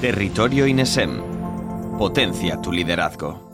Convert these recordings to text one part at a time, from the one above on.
Territorio INESEM. Potencia tu liderazgo.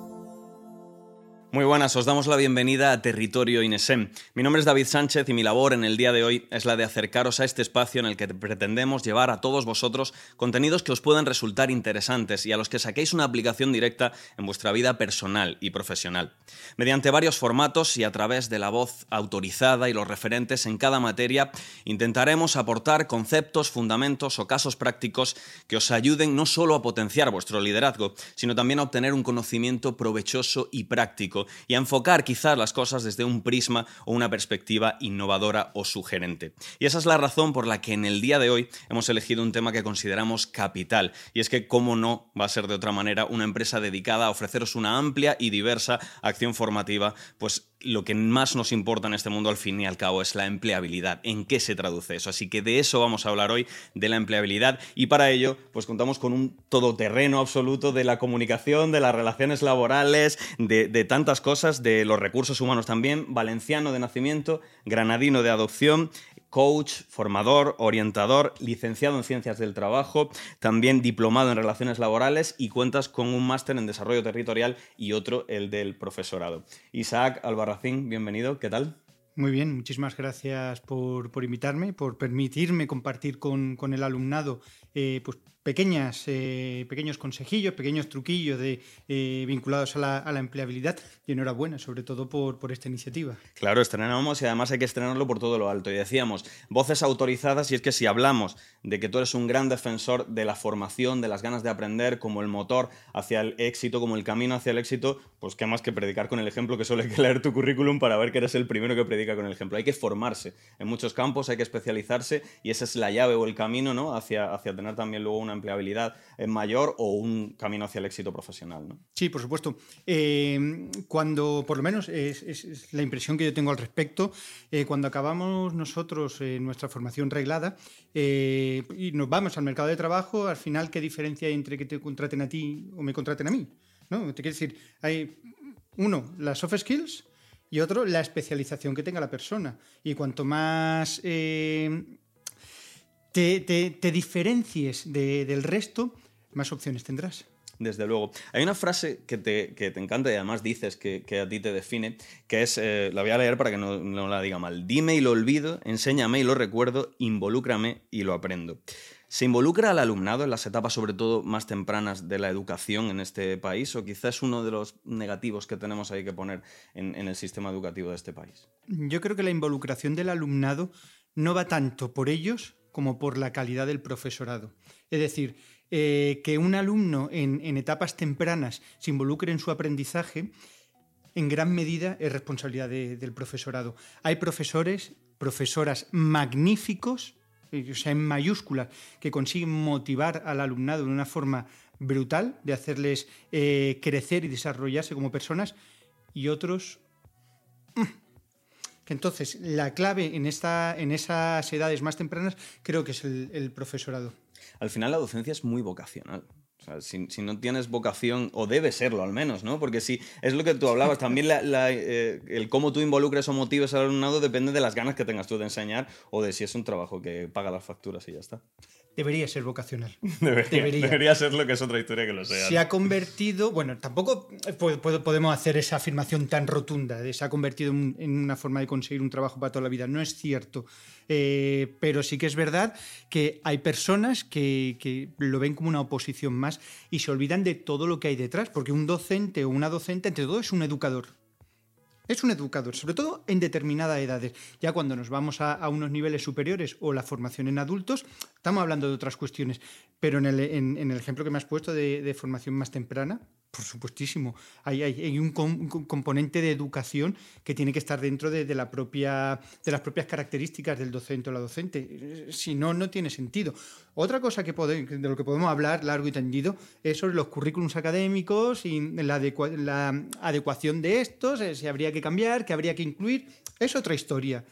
Muy buenas, os damos la bienvenida a Territorio Inesem. Mi nombre es David Sánchez y mi labor en el día de hoy es la de acercaros a este espacio en el que pretendemos llevar a todos vosotros contenidos que os puedan resultar interesantes y a los que saquéis una aplicación directa en vuestra vida personal y profesional. Mediante varios formatos y a través de la voz autorizada y los referentes en cada materia, intentaremos aportar conceptos, fundamentos o casos prácticos que os ayuden no solo a potenciar vuestro liderazgo, sino también a obtener un conocimiento provechoso y práctico y a enfocar quizás las cosas desde un prisma o una perspectiva innovadora o sugerente. Y esa es la razón por la que en el día de hoy hemos elegido un tema que consideramos capital, y es que, cómo no, va a ser de otra manera una empresa dedicada a ofreceros una amplia y diversa acción formativa, pues lo que más nos importa en este mundo al fin y al cabo es la empleabilidad. ¿En qué se traduce eso? Así que de eso vamos a hablar hoy, de la empleabilidad, y para ello pues contamos con un todoterreno absoluto de la comunicación, de las relaciones laborales, de, de tantas cosas, de los recursos humanos también, valenciano de nacimiento, granadino de adopción, coach, formador, orientador, licenciado en ciencias del trabajo, también diplomado en relaciones laborales y cuentas con un máster en desarrollo territorial y otro, el del profesorado. Isaac Albarracín, bienvenido, ¿qué tal? Muy bien, muchísimas gracias por, invitarme, por permitirme compartir con, el alumnado eh, pues, pequeñas, eh, pequeños consejillos, pequeños truquillos de, eh, vinculados a la, empleabilidad y enhorabuena, sobre todo por, por esta iniciativa. Claro, estrenamos y además hay que estrenarlo por todo lo alto. Y decíamos, voces autorizadas, y es que si hablamos de que tú eres un gran defensor de la formación, de las ganas de aprender, como el motor hacia el éxito, como el camino hacia el éxito, pues qué más que predicar con el ejemplo, que solo hay que leer tu currículum para ver que eres el primero que predica con el ejemplo. Hay que formarse en muchos campos, hay que especializarse y esa es la llave o el camino ¿no? hacia, hacia tener también luego una empleabilidad mayor o un camino hacia el éxito profesional. ¿no? Sí, por supuesto. Eh, cuando, por lo menos, es, la impresión que yo tengo al respecto, eh, cuando acabamos nosotros nuestra formación reglada eh, y nos vamos al mercado de trabajo, al final, ¿qué diferencia hay entre que te contraten a ti o me contraten a mí? ¿No? Te quiero decir, hay uno, las soft skills y otro, la especialización que tenga la persona. Y cuanto más te, diferencies del resto, más opciones tendrás. Desde luego. Hay una frase que te, encanta y además dices que, a ti te define, que es, eh, la voy a leer para que no, no, la diga mal. Dime y lo olvido, enséñame y lo recuerdo, involúcrame y lo aprendo. ¿Se involucra al alumnado en las etapas, sobre todo más tempranas, de la educación en este país? ¿O quizás es uno de los negativos que tenemos ahí que poner en el sistema educativo de este país? Yo creo que la involucración del alumnado no va tanto por ellos como por la calidad del profesorado. Es decir, eh, que un alumno en, etapas tempranas se involucre en su aprendizaje, en gran medida es responsabilidad del profesorado. Hay profesores, profesoras magníficos, eh, o sea, en mayúsculas, que consiguen motivar al alumnado de una forma brutal, de hacerles eh, crecer y desarrollarse como personas, y otros entonces, la clave en, esta, en esas edades más tempranas creo que es el, profesorado. Al final la docencia es muy vocacional. si, no tienes vocación, o debe serlo al menos, ¿no? Porque si es lo que tú hablabas, también eh, el cómo tú involucres o motives al alumnado depende de las ganas que tengas tú de enseñar o de si es un trabajo que paga las facturas y ya está. Debería ser vocacional. Debería, ser lo que es otra historia que lo sea. Se ha convertido, bueno, tampoco podemos hacer esa afirmación tan rotunda de se ha convertido en una forma de conseguir un trabajo para toda la vida. No es cierto. Eh, pero sí que es verdad que hay personas que, que, lo ven como una oposición más y se olvidan de todo lo que hay detrás, porque un docente o una docente, entre todo, es un educador. Es un educador, sobre todo en determinadas edades. Ya cuando nos vamos a, unos niveles superiores o la formación en adultos, estamos hablando de otras cuestiones. Pero en el, ejemplo que me has puesto de formación más temprana, por supuestísimo. Hay, hay, un, componente de educación que tiene que estar dentro de, la propia, de las propias características del docente o la docente. Si no, no tiene sentido. Otra cosa que de lo que podemos hablar largo y tendido es sobre los currículums académicos y la, la adecuación de estos, eh, si habría que cambiar, que habría que incluir. Es otra historia.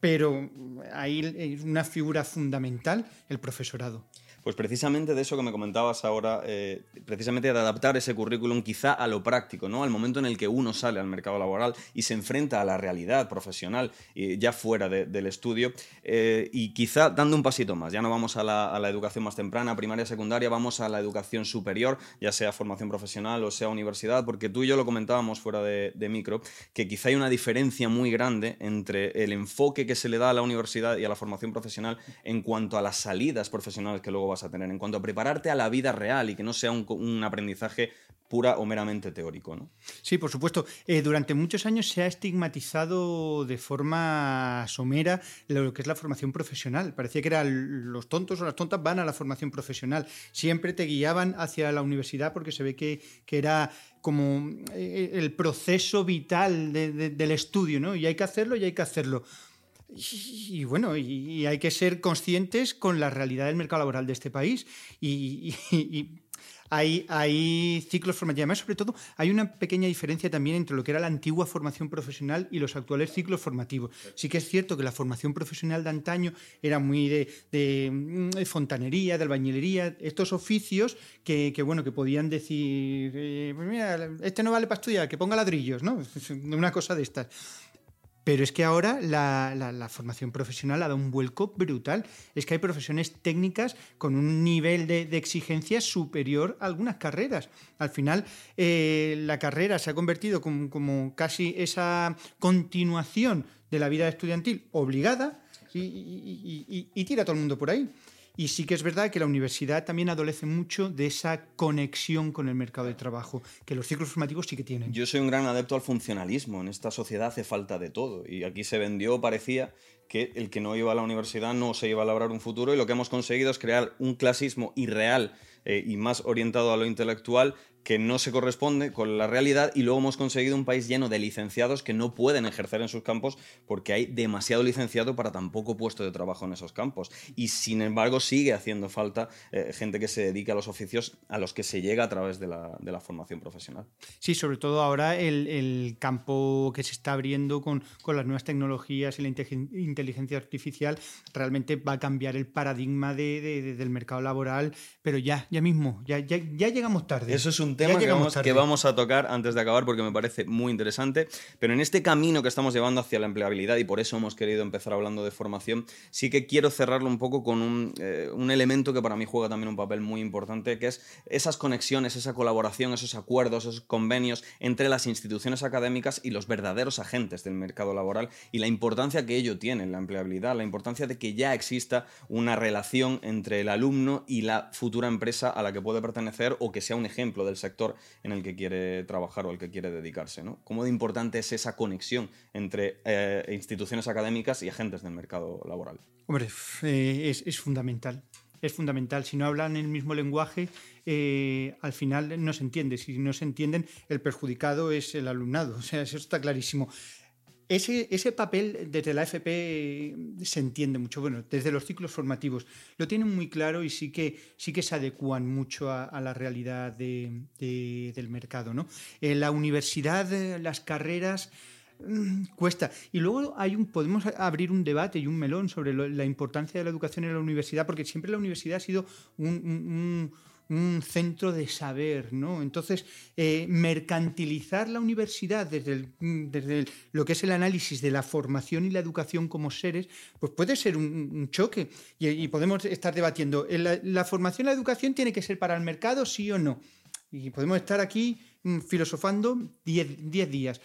Pero hay una figura fundamental, el profesorado. Pues precisamente de eso que me comentabas ahora, eh, precisamente de adaptar ese currículum quizá a lo práctico, ¿no? Al momento en el que uno sale al mercado laboral y se enfrenta a la realidad profesional ya fuera del estudio eh, y quizá dando un pasito más, ya no vamos a la, educación más temprana, primaria, secundaria, vamos a la educación superior, ya sea formación profesional o sea universidad, porque tú y yo lo comentábamos fuera de, micro, que quizá hay una diferencia muy grande entre el enfoque que se le da a la universidad y a la formación profesional en cuanto a las salidas profesionales que luego a tener, en cuanto a prepararte a la vida real y que no sea un, aprendizaje pura o meramente teórico. ¿no? Sí, por supuesto. Eh, durante muchos años se ha estigmatizado de forma somera lo que es la formación profesional. Parecía que eran los tontos o las tontas van a la formación profesional. Siempre te guiaban hacia la universidad porque se ve que, que era como eh, el proceso vital del estudio, ¿no? Y hay que hacerlo y hay que hacerlo. Y, bueno, y, hay que ser conscientes con la realidad del mercado laboral de este país. Y, hay, hay, ciclos formativos. Además, sobre todo, hay una pequeña diferencia también entre lo que era la antigua formación profesional y los actuales ciclos formativos. Sí que es cierto que la formación profesional de antaño era muy de, mm, fontanería, de albañilería, estos oficios que, bueno, que podían decir, eh, pues mira, este no vale para estudiar, que ponga ladrillos, ¿no? Una cosa de estas. Pero es que ahora la, formación profesional ha dado un vuelco brutal. Es que hay profesiones técnicas con un nivel de, exigencia superior a algunas carreras. Al final, eh, la carrera se ha convertido como, casi esa continuación de la vida estudiantil obligada y, y tira a todo el mundo por ahí. Y sí que es verdad que la universidad también adolece mucho de esa conexión con el mercado de trabajo, que los ciclos formativos sí que tienen. Yo soy un gran adepto al funcionalismo. En esta sociedad hace falta de todo. Y aquí se vendió, parecía, que el que no iba a la universidad no se iba a labrar un futuro. Y lo que hemos conseguido es crear un clasismo irreal eh, y más orientado a lo intelectual que no se corresponde con la realidad y luego hemos conseguido un país lleno de licenciados que no pueden ejercer en sus campos porque hay demasiado licenciado para tan poco puesto de trabajo en esos campos. Y sin embargo sigue haciendo falta eh, gente que se dedique a los oficios a los que se llega a través de la, de la formación profesional. Sí, sobre todo ahora el, el campo que se está abriendo con, con, las nuevas tecnologías y la inteligencia artificial realmente va a cambiar el paradigma de, del mercado laboral, pero ya, ya mismo, ya, ya, ya llegamos tarde. Eso es un tema que vamos, a tocar antes de acabar porque me parece muy interesante. Pero en este camino que estamos llevando hacia la empleabilidad, y por eso hemos querido empezar hablando de formación, sí que quiero cerrarlo un poco con un, eh, un elemento que para mí juega también un papel muy importante, que es esas conexiones, esa colaboración, esos acuerdos, esos convenios entre las instituciones académicas y los verdaderos agentes del mercado laboral y la importancia que ello tiene en la empleabilidad, la importancia de que ya exista una relación entre el alumno y la futura empresa a la que puede pertenecer o que sea un ejemplo del sector en el que quiere trabajar o al que quiere dedicarse. ¿no? ¿Cómo de importante es esa conexión entre eh, instituciones académicas y agentes del mercado laboral? Hombre, eh, es, fundamental. Es fundamental. Si no hablan el mismo lenguaje, eh, al final no se entiende. Si no se entienden, el perjudicado es el alumnado. O sea, eso está clarísimo. Ese, papel desde la FP se entiende mucho, bueno, desde los ciclos formativos lo tienen muy claro y sí que, sí que se adecuan mucho a, la realidad del mercado. ¿no? En la universidad, las carreras mm, cuesta. Y luego hay un, podemos abrir un debate y un melón sobre la importancia de la educación en la universidad, porque siempre la universidad ha sido un centro de saber, ¿no? Entonces, eh, mercantilizar la universidad desde, desde lo que es el análisis de la formación y la educación como seres, pues puede ser un, choque y, podemos estar debatiendo, ¿la, ¿la formación y la educación tiene que ser para el mercado, sí o no? Y podemos estar aquí mm, filosofando 10 días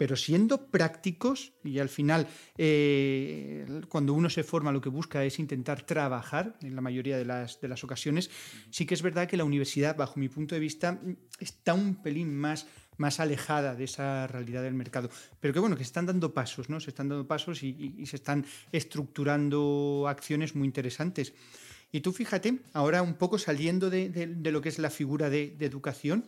pero siendo prácticos y al final eh, cuando uno se forma lo que busca es intentar trabajar en la mayoría de las, de las, ocasiones, sí que es verdad que la universidad, bajo mi punto de vista, está un pelín más, más alejada de esa realidad del mercado. Pero que bueno, que se están dando pasos, ¿no? Se están dando pasos y, se están estructurando acciones muy interesantes. Y tú fíjate, ahora un poco saliendo de, de, lo que es la figura de, de educación,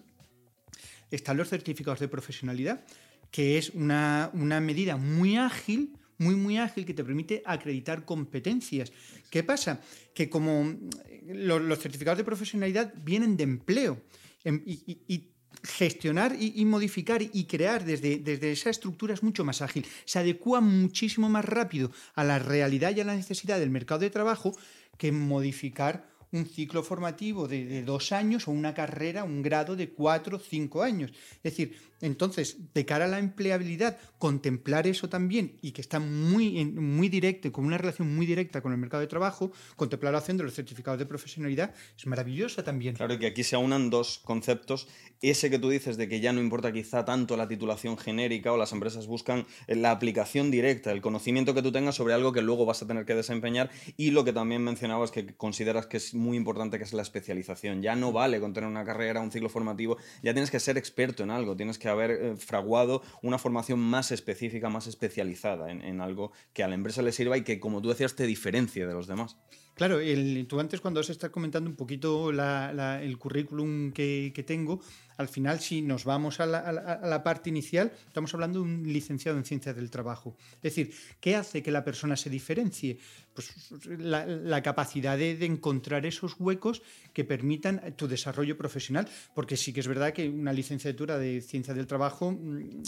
están los certificados de profesionalidad que es una, medida muy ágil, muy, muy ágil, que te permite acreditar competencias. ¿Qué pasa? Que como eh, los, certificados de profesionalidad vienen de empleo em, y, gestionar y, modificar y crear desde, desde esa estructura es mucho más ágil. Se adecua muchísimo más rápido a la realidad y a la necesidad del mercado de trabajo que modificar un ciclo formativo de, de dos años o una carrera, un grado de cuatro o cinco años. Es decir, entonces, de cara a la empleabilidad, contemplar eso también y que está muy, muy directo, con una relación muy directa con el mercado de trabajo, contemplarlo haciendo los certificados de profesionalidad, es maravillosa también. Claro que aquí se aunan dos conceptos. Ese que tú dices de que ya no importa quizá tanto la titulación genérica o las empresas buscan la aplicación directa, el conocimiento que tú tengas sobre algo que luego vas a tener que desempeñar y lo que también mencionabas que consideras que es muy importante que es la especialización. Ya no vale con tener una carrera, un ciclo formativo, ya tienes que ser experto en algo, tienes que haber eh, fraguado una formación más específica, más especializada en, algo que a la empresa le sirva y que, como tú decías, te diferencie de los demás. Claro, el, tú antes cuando os estás comentando un poquito el currículum que, tengo, al final si nos vamos a la, parte inicial, estamos hablando de un licenciado en ciencias del trabajo. Es decir, ¿qué hace que la persona se diferencie? Pues la, capacidad de, de, encontrar esos huecos que permitan tu desarrollo profesional, porque sí que es verdad que una licenciatura de ciencias del trabajo mm,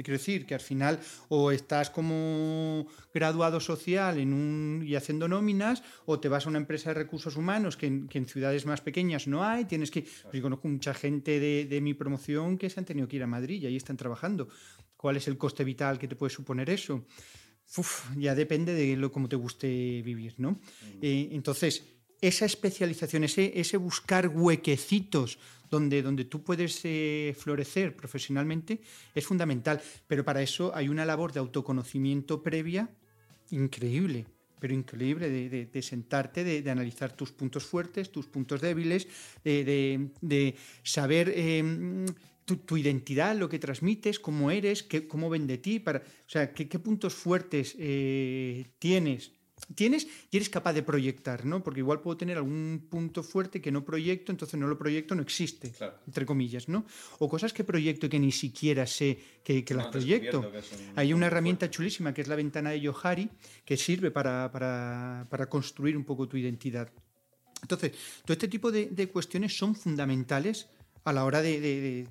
te quiero decir que al final o estás como graduado social en un, y haciendo nóminas o te vas a una empresa de recursos humanos que en, ciudades más pequeñas no hay, tienes que... Pues yo conozco mucha gente de, mi promoción que se han tenido que ir a Madrid y ahí están trabajando. ¿Cuál es el coste vital que te puede suponer eso? ya depende de lo cómo te guste vivir, ¿no? Eh, entonces, esa especialización, ese, ese buscar huequecitos donde, donde tú puedes eh, florecer profesionalmente es fundamental. Pero para eso hay una labor de autoconocimiento previa increíble pero increíble de, sentarte, de, analizar tus puntos fuertes, tus puntos débiles, de, saber em, tu, identidad, lo que transmites, cómo eres, qué, cómo ven de ti, para, o sea, qué, puntos fuertes eh, tienes tienes y eres capaz de proyectar, ¿no? Porque igual puedo tener algún punto fuerte que no proyecto, entonces no lo proyecto, no existe, entre comillas, ¿no? O cosas que proyecto que ni siquiera sé que, las proyecto. Hay una herramienta chulísima que es la ventana de Yohari que sirve para, para, construir un poco tu identidad. Entonces, todo este tipo de, de cuestiones son fundamentales a la hora de,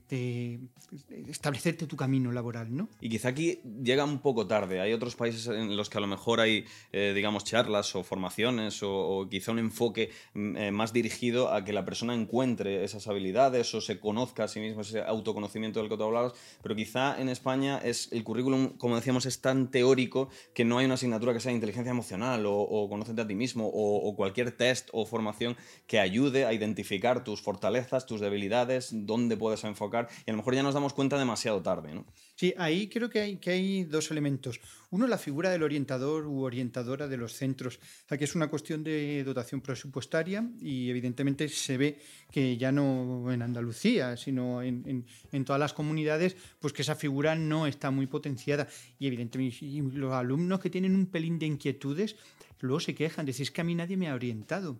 establecerte tu camino laboral, ¿no? Y quizá aquí llega un poco tarde. Hay otros países en los que a lo mejor hay, eh, digamos, charlas o formaciones o, quizá un enfoque mm, eh, más dirigido a que la persona encuentre esas habilidades o se conozca a sí mismo, ese autoconocimiento del que tú hablabas. Pero quizá en España es el currículum, como decíamos, es tan teórico que no hay una asignatura que sea inteligencia emocional o, o a ti mismo o cualquier test o formación que ayude a identificar tus fortalezas, tus debilidades dónde puedes enfocar y a lo mejor ya nos damos cuenta demasiado tarde. ¿no? Sí, ahí creo que hay, que hay dos elementos. Uno, la figura del orientador u orientadora de los centros, que es una cuestión de dotación presupuestaria y evidentemente se ve que ya no en Andalucía, sino en, en, todas las comunidades, pues que esa figura no está muy potenciada. Y evidentemente los alumnos que tienen un pelín de inquietudes luego se quejan, decís que a mí nadie me ha orientado.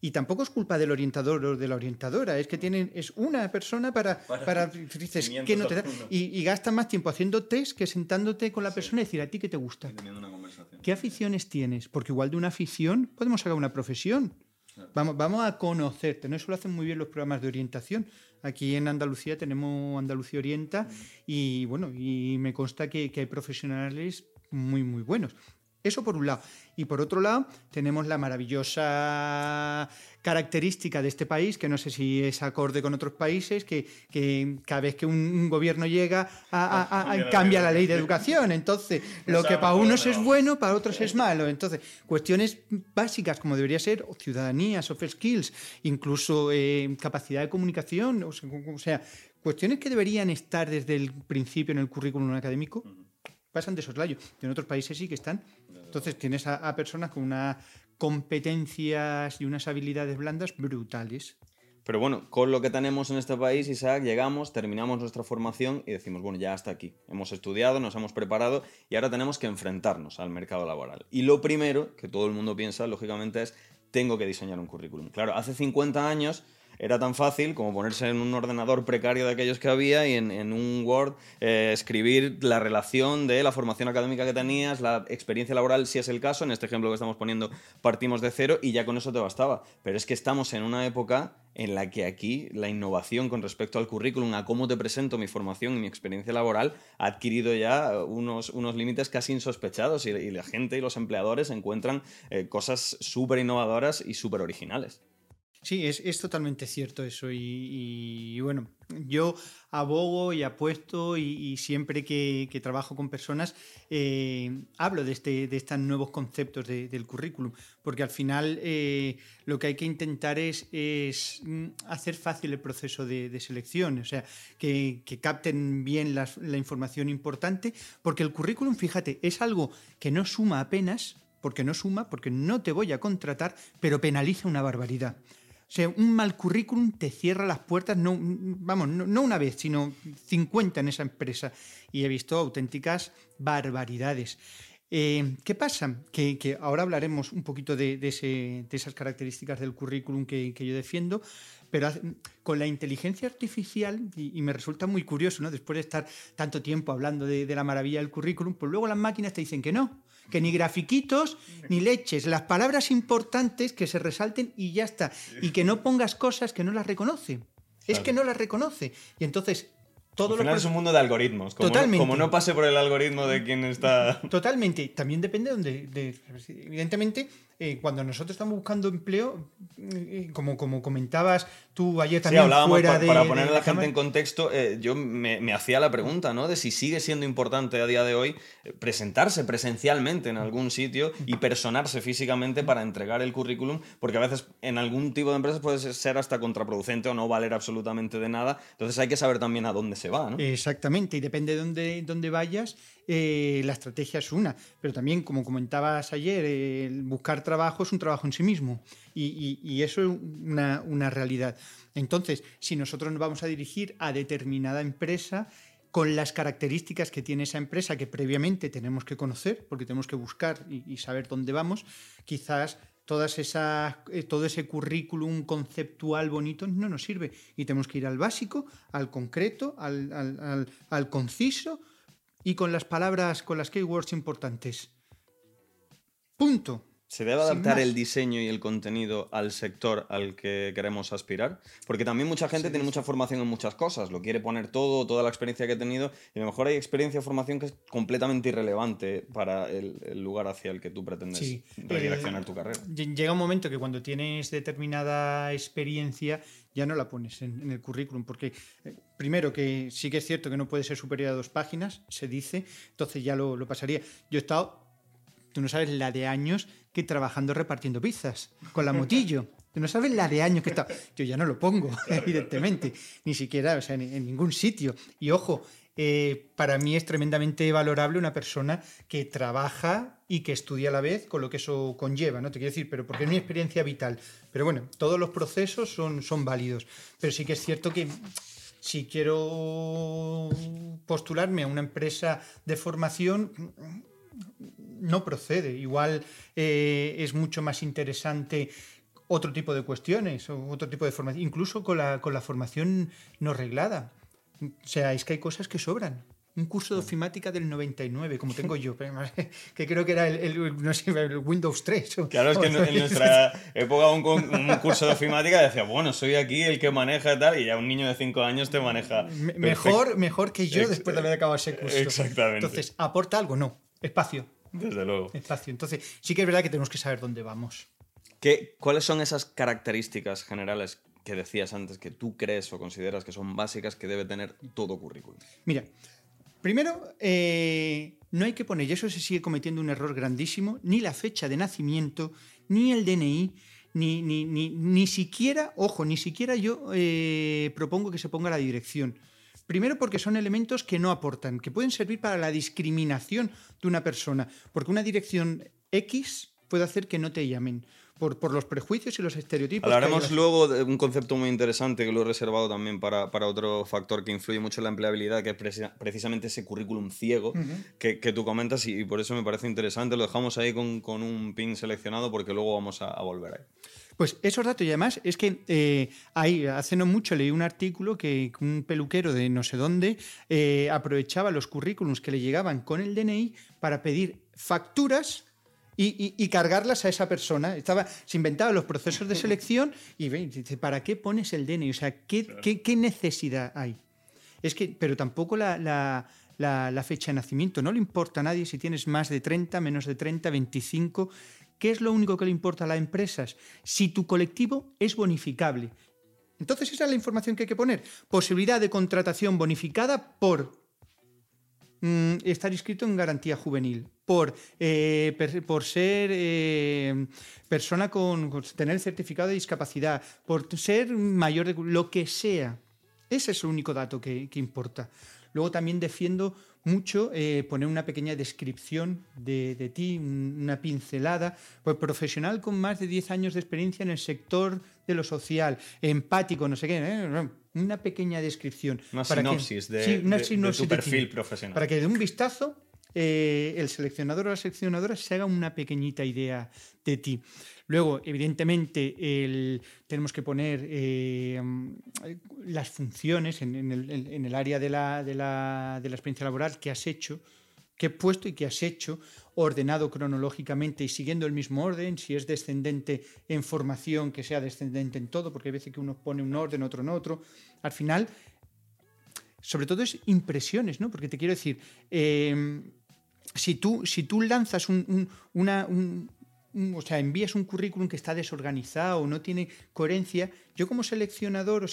Y, tampoco es culpa del orientador o de la orientadora, es que tienen, es una persona para, para, dices, que no te da, y, y gastas más tiempo haciendo test que sentándote con la persona y decir a ti qué te gusta. ¿Qué aficiones tienes? Porque igual de una afición podemos sacar una profesión. Vamos, vamos a conocerte, ¿no? Eso lo hacen muy bien los programas de orientación. Aquí en Andalucía tenemos Andalucía Orienta y bueno, y me consta que, que hay profesionales muy, muy buenos. Eso por un lado. Y por otro lado, tenemos la maravillosa característica de este país, que no sé si es acorde con otros países, que, cada vez que un, gobierno llega a, cambia la ley de educación. Entonces, lo que para unos es bueno, para otros es malo. Entonces, cuestiones básicas como debería ser ciudadanía, soft skills, incluso eh, capacidad de comunicación, o sea, cuestiones que deberían estar desde el principio en el currículum académico pasan de soslayo. En otros países sí que están. Entonces tienes a, personas con unas competencias y unas habilidades blandas brutales. Pero bueno, con lo que tenemos en este país, Isaac, llegamos, terminamos nuestra formación y decimos, bueno, ya hasta aquí. Hemos estudiado, nos hemos preparado y ahora tenemos que enfrentarnos al mercado laboral. Y lo primero que todo el mundo piensa, lógicamente, es, tengo que diseñar un currículum. Claro, hace 50 años era tan fácil como ponerse en un ordenador precario de aquellos que había y en, un Word eh, escribir la relación de la formación académica que tenías, la experiencia laboral, si es el caso. En este ejemplo que estamos poniendo, partimos de cero y ya con eso te bastaba. Pero es que estamos en una época en la que aquí la innovación con respecto al currículum, a cómo te presento mi formación y mi experiencia laboral, ha adquirido ya unos, unos límites casi insospechados y, la gente y los empleadores encuentran eh, cosas súper innovadoras y súper originales. Sí, es, totalmente cierto eso. Y, bueno, yo abogo y apuesto y, siempre que, trabajo con personas eh, hablo de, este, de estos nuevos conceptos del currículum, porque al final eh, lo que hay que intentar es, mm, hacer fácil el proceso de, selección, o sea, que, capten bien la información importante, porque el currículum, fíjate, es algo que no suma apenas, porque no suma, porque no te voy a contratar, pero penaliza una barbaridad. O sea, un mal currículum te cierra las puertas, no, vamos, no, una vez, sino 50 en esa empresa. Y he visto auténticas barbaridades. Eh, ¿Qué pasa? Que, ahora hablaremos un poquito de, esas características del currículum que, yo defiendo, pero con la inteligencia artificial, y, me resulta muy curioso, ¿no? después de estar tanto tiempo hablando de, de la maravilla del currículum, pues luego las máquinas te dicen que no, que ni grafiquitos ni leches, las palabras importantes que se resalten y ya está. Y que no pongas cosas que no las reconoce. Es que no las reconoce. Y entonces todo Al final es un mundo de algoritmos. Como Totalmente. No, como no pase por el algoritmo de quien está. Totalmente. También depende de donde. evidentemente, eh, cuando nosotros estamos buscando empleo, eh, como, como comentabas tú ayer también. Sí, hablábamos fuera de, para poner a la gente en contexto, eh, yo me, hacía la pregunta, ¿no? De si sigue siendo importante a día de hoy presentarse presencialmente en algún sitio y personarse físicamente para entregar el currículum, porque a veces en algún tipo de empresas puede ser hasta contraproducente o no valer absolutamente de nada. Entonces hay que saber también a dónde se va, ¿no? Exactamente, y depende de dónde, dónde vayas, la estrategia es una. Pero también, como comentabas ayer, buscar trabajo es un trabajo en sí mismo y, eso es una, realidad. Entonces, si nosotros nos vamos a dirigir a determinada empresa, con las características que tiene esa empresa que previamente tenemos que conocer, porque tenemos que buscar y, saber dónde vamos, quizás todas esas, eh, todo ese currículum conceptual bonito no nos sirve y tenemos que ir al básico, al concreto, al conciso y con las palabras, con las keywords importantes. Punto. ¿Se debe adaptar el diseño y el contenido al sector al que queremos aspirar? Porque también mucha gente tiene mucha formación en muchas cosas, lo quiere poner todo, toda la experiencia que ha tenido, y a lo mejor hay experiencia o formación que es completamente irrelevante para el, lugar hacia el que tú pretendes redireccionar tu carrera. Llega un momento que cuando tienes determinada experiencia ya no la pones en, el currículum, porque eh, primero que sí que es cierto que no puede ser superior a dos páginas, se dice, entonces ya lo, lo pasaría. Yo he estado Tú no sabes la de años que trabajando repartiendo pizzas con la motillo. Tú no sabes la de años que está. Yo ya no lo pongo, evidentemente, ni siquiera, o sea, en, ningún sitio. Y ojo, eh, para mí es tremendamente valorable una persona que trabaja y que estudia a la vez con lo que eso conlleva, ¿no? Te quiero decir, pero porque es mi experiencia vital. Pero bueno, todos los procesos son, son válidos. Pero sí que es cierto que si quiero postularme a una empresa de formación, no procede. Igual eh, es mucho más interesante otro tipo de cuestiones, o otro tipo de formación, incluso con la, con la formación no reglada. O sea, es que hay cosas que sobran. Un curso de ofimática del 99, como tengo yo, que creo que era el, Windows 3. claro, es que en, nuestra época un, un, curso de ofimática decía, bueno, soy aquí el que maneja y tal, y ya un niño de 5 años te maneja. Mejor, mejor que yo después de haber acabado ese curso. Exactamente. Entonces, ¿aporta algo? No. Espacio. Desde luego. Espacio. Entonces, sí que es verdad que tenemos que saber dónde vamos. ¿Qué, ¿Cuáles son esas características generales que decías antes que tú crees o consideras que son básicas que debe tener todo currículum? Mira, primero, eh, no hay que poner, y eso se sigue cometiendo un error grandísimo, ni la fecha de nacimiento, ni el DNI, ni, ni, ni, ni siquiera, ojo, ni siquiera yo eh, propongo que se ponga la dirección. Primero porque son elementos que no aportan, que pueden servir para la discriminación de una persona, porque una dirección X puede hacer que no te llamen. Por, por, los prejuicios y los estereotipos. Hablaremos luego de un concepto muy interesante que lo he reservado también para, para, otro factor que influye mucho en la empleabilidad, que es precisamente ese currículum ciego que, que, tú comentas y, por eso me parece interesante. Lo dejamos ahí con, con un pin seleccionado porque luego vamos a, a volver ahí. Pues esos datos, y además es que eh, hace no mucho leí un artículo que un peluquero de no sé dónde eh, aprovechaba los currículums que le llegaban con el DNI para pedir facturas y, cargarlas a esa persona. Estaba, se inventaba los procesos de selección y dice, ¿para qué pones el DNI? O sea, ¿qué, qué, necesidad hay? Es que, pero tampoco la, la, fecha de nacimiento. No le importa a nadie si tienes más de 30, menos de 30, 25. ¿Qué es lo único que le importa a las empresas? Si tu colectivo es bonificable. Entonces esa es la información que hay que poner. Posibilidad de contratación bonificada por mm, estar inscrito en garantía juvenil, por, eh, por ser eh, persona con, tener certificado de discapacidad, por ser mayor de lo que sea. Ese es el único dato que importa. Luego también defiendo mucho eh, poner una pequeña descripción de, ti, una pincelada, pues profesional con más de 10 años de experiencia en el sector de lo social, empático, no sé qué, ¿eh? una pequeña descripción. Una sinopsis, de, tu perfil profesional. Para que de un vistazo eh, el seleccionador o la seleccionadora se haga una pequeñita idea de ti. Luego, evidentemente, tenemos que poner eh, las funciones en, el, área de la, de, la, experiencia laboral que has hecho, qué puesto y qué has hecho, ordenado cronológicamente y siguiendo el mismo orden, si es descendente en formación, que sea descendente en todo, porque hay veces que uno pone un orden, otro en otro. Al final, sobre todo es impresiones, ¿no? Porque te quiero decir, eh, si, tú, si tú lanzas una, o sea, envías un currículum que está desorganizado, no tiene coherencia, yo como seleccionador o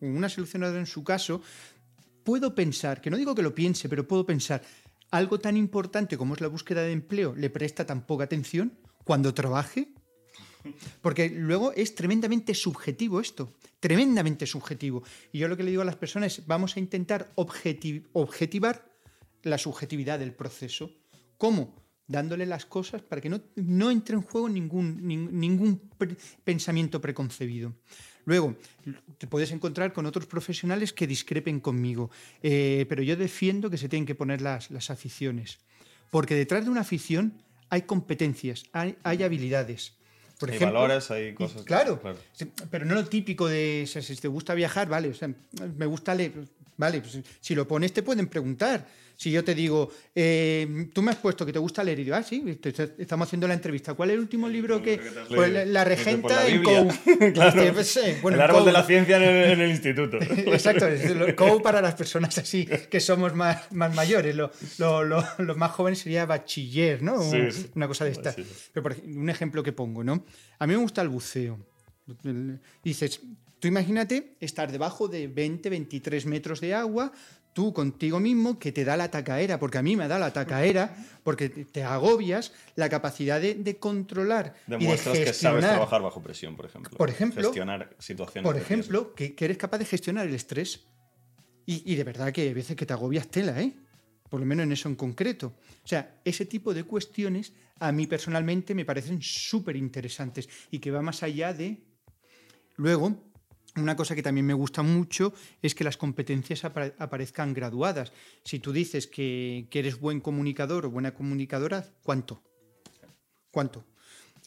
una seleccionadora en su caso, puedo pensar, que no digo que lo piense, pero puedo pensar, algo tan importante como es la búsqueda de empleo le presta tan poca atención cuando trabaje. Porque luego es tremendamente subjetivo esto, tremendamente subjetivo. Y yo lo que le digo a las personas es, vamos a intentar objetivar la subjetividad del proceso. ¿Cómo? Dándole las cosas para que no, no entre en juego ningún, ningún pensamiento preconcebido. Luego, te puedes encontrar con otros profesionales que discrepen conmigo, eh, pero yo defiendo que se tienen que poner las, las, aficiones, porque detrás de una afición hay competencias, hay, hay habilidades. Por hay valores, hay cosas. Claro, claro, pero no lo típico de si te gusta viajar, vale, o sea, me gusta leer, vale, pues si lo pones te pueden preguntar si yo te digo, eh, tú me has puesto que te gusta leer y digo, ah, sí, estamos haciendo la entrevista. ¿Cuál es el último libro que.? Pues la, regenta en COU. claro. Pues, bueno, el árbol de la ciencia en el, instituto. Exacto, COU para las personas así que somos más, más mayores. Lo, lo, más jóvenes sería bachiller, ¿no? Una cosa de esta. Pero por un ejemplo que pongo, ¿no? A mí me gusta el buceo. Dices, Tú imagínate estar debajo de 20, 23 metros de agua, tú contigo mismo, que te da la tacaera, porque a mí me da la tacaera, porque te agobias, la capacidad de, controlar. Demuestras y de que sabes trabajar bajo presión, por ejemplo. Por ejemplo. Gestionar situaciones. Por ejemplo, que, eres capaz de gestionar el estrés. Y, de verdad que hay veces que te agobias tela, ¿eh? Por lo menos en eso en concreto. O sea, ese tipo de cuestiones a mí personalmente me parecen súper interesantes y que va más allá de. Luego, una cosa que también me gusta mucho es que las competencias aparezcan graduadas. Si tú dices que, eres buen comunicador o buena comunicadora, ¿cuánto? ¿Cuánto?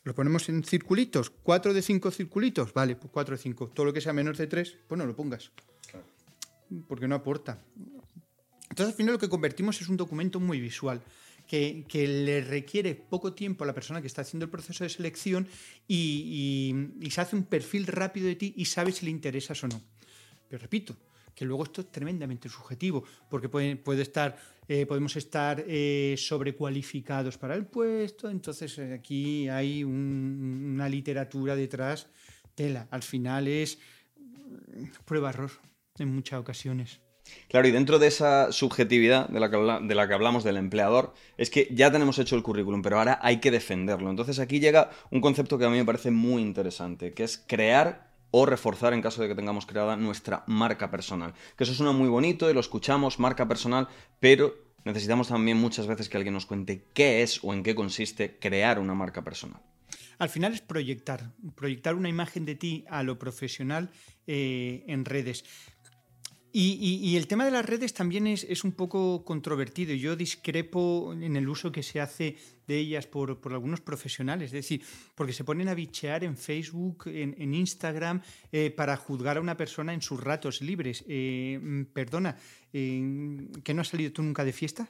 Lo ponemos en circulitos, cuatro de cinco circulitos, vale, pues cuatro de cinco. Todo lo que sea menos de tres, pues no lo pongas. Porque no aporta. Entonces al final lo que convertimos es un documento muy visual que, le requiere poco tiempo a la persona que está haciendo el proceso de selección y, se hace un perfil rápido de ti y sabe si le interesas o no. Pero repito, que luego esto es tremendamente subjetivo, porque puede, estar, eh, podemos estar eh, sobrecualificados para el puesto, entonces eh, aquí hay una literatura detrás, tela. Al final es prueba-error en muchas ocasiones. Claro, y dentro de esa subjetividad de la, que hablamos del empleador, es que ya tenemos hecho el currículum, pero ahora hay que defenderlo. Entonces aquí llega un concepto que a mí me parece muy interesante, que es crear o reforzar en caso de que tengamos creada nuestra marca personal. Que eso suena muy bonito y lo escuchamos, marca personal, pero necesitamos también muchas veces que alguien nos cuente qué es o en qué consiste crear una marca personal. Al final es proyectar, proyectar una imagen de ti a lo profesional eh, en redes Y, el tema de las redes también es, un poco controvertido. Yo discrepo en el uso que se hace de ellas por, algunos profesionales. Es decir, porque se ponen a bichear en Facebook, en, Instagram, eh, para juzgar a una persona en sus ratos libres. Eh, mm, perdona, eh, ¿que no has salido tú nunca de fiesta?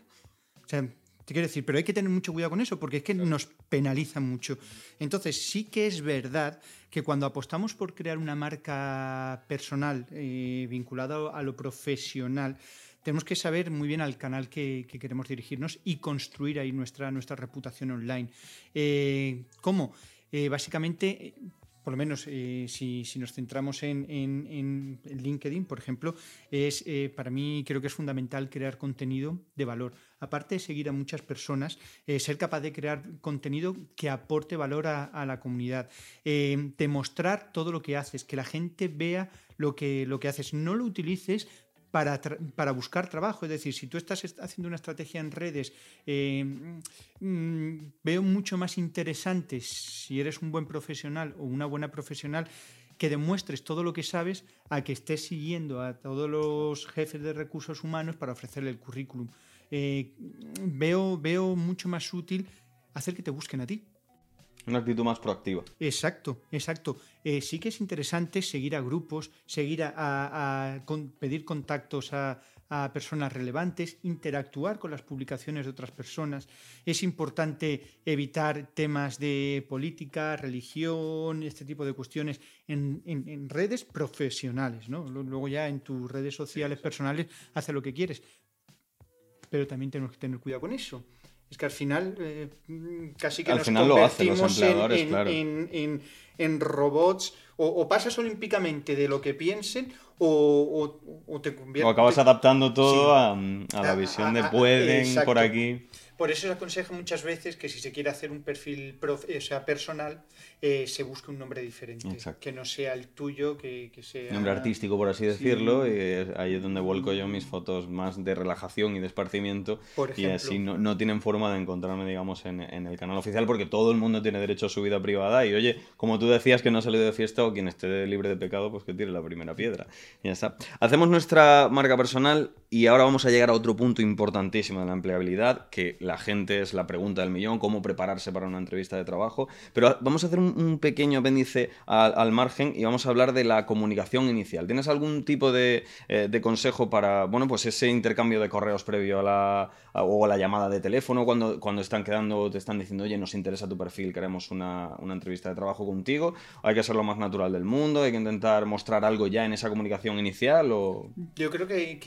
O sea, te quiero decir, pero hay que tener mucho cuidado con eso porque es que nos penaliza mucho. Entonces, sí que es verdad que cuando apostamos por crear una marca personal eh, vinculada a lo profesional, tenemos que saber muy bien al canal que, queremos dirigirnos y construir ahí nuestra, nuestra reputación online. Eh, ¿Cómo? Eh, básicamente por lo menos eh, si, nos centramos en, LinkedIn, por ejemplo, es eh, para mí creo que es fundamental crear contenido de valor. Aparte de seguir a muchas personas, eh, ser capaz de crear contenido que aporte valor a, la comunidad, demostrar todo lo que haces, que la gente vea lo que, lo que haces. No lo utilices para, buscar trabajo. Es decir, si tú estás haciendo una estrategia en redes, eh, mm, veo mucho más interesante si eres un buen profesional o una buena profesional que demuestres todo lo que sabes a que estés siguiendo a todos los jefes de recursos humanos para ofrecerle el currículum. Eh, veo, veo mucho más útil hacer que te busquen a ti. Una actitud más proactiva. Exacto, exacto. Eh, sí que es interesante seguir a grupos, seguir a, pedir contactos a, personas relevantes, interactuar con las publicaciones de otras personas. Es importante evitar temas de política, religión, este tipo de cuestiones en, redes profesionales. ¿no? Luego ya en tus redes sociales personales hace lo que quieres. Pero también tenemos que tener cuidado con eso. Es que al final eh, casi que al nos final convertimos lo hacen, en, claro. en, robots o, pasas olímpicamente de lo que piensen o, te conviertes... O acabas adaptando todo a, la visión de pueden por aquí. Por eso se aconseja muchas veces que si se quiere hacer un perfil o sea, personal, eh, se busque un nombre diferente, que no sea el tuyo, que, que sea... Nombre artístico, por así decirlo, y ahí es donde vuelco yo mis fotos más de relajación y de esparcimiento, y así no, no, tienen forma de encontrarme, digamos, en, en, el canal oficial, porque todo el mundo tiene derecho a su vida privada, y oye, como tú decías que no ha salido de fiesta, o quien esté libre de pecado, pues que tire la primera piedra. Y ya está. Hacemos nuestra marca personal, y ahora vamos a llegar a otro punto importantísimo de la empleabilidad, que la gente es la pregunta del millón, cómo prepararse para una entrevista de trabajo, pero vamos a hacer un un, pequeño apéndice al, margen y vamos a hablar de la comunicación inicial. ¿Tienes algún tipo de, eh, consejo para, bueno, pues ese intercambio de correos previo a la, o la llamada de teléfono cuando, cuando están quedando, te están diciendo, oye, nos interesa tu perfil, queremos una, entrevista de trabajo contigo? ¿Hay que ser lo más natural del mundo? ¿Hay que intentar mostrar algo ya en esa comunicación inicial? O... Yo creo que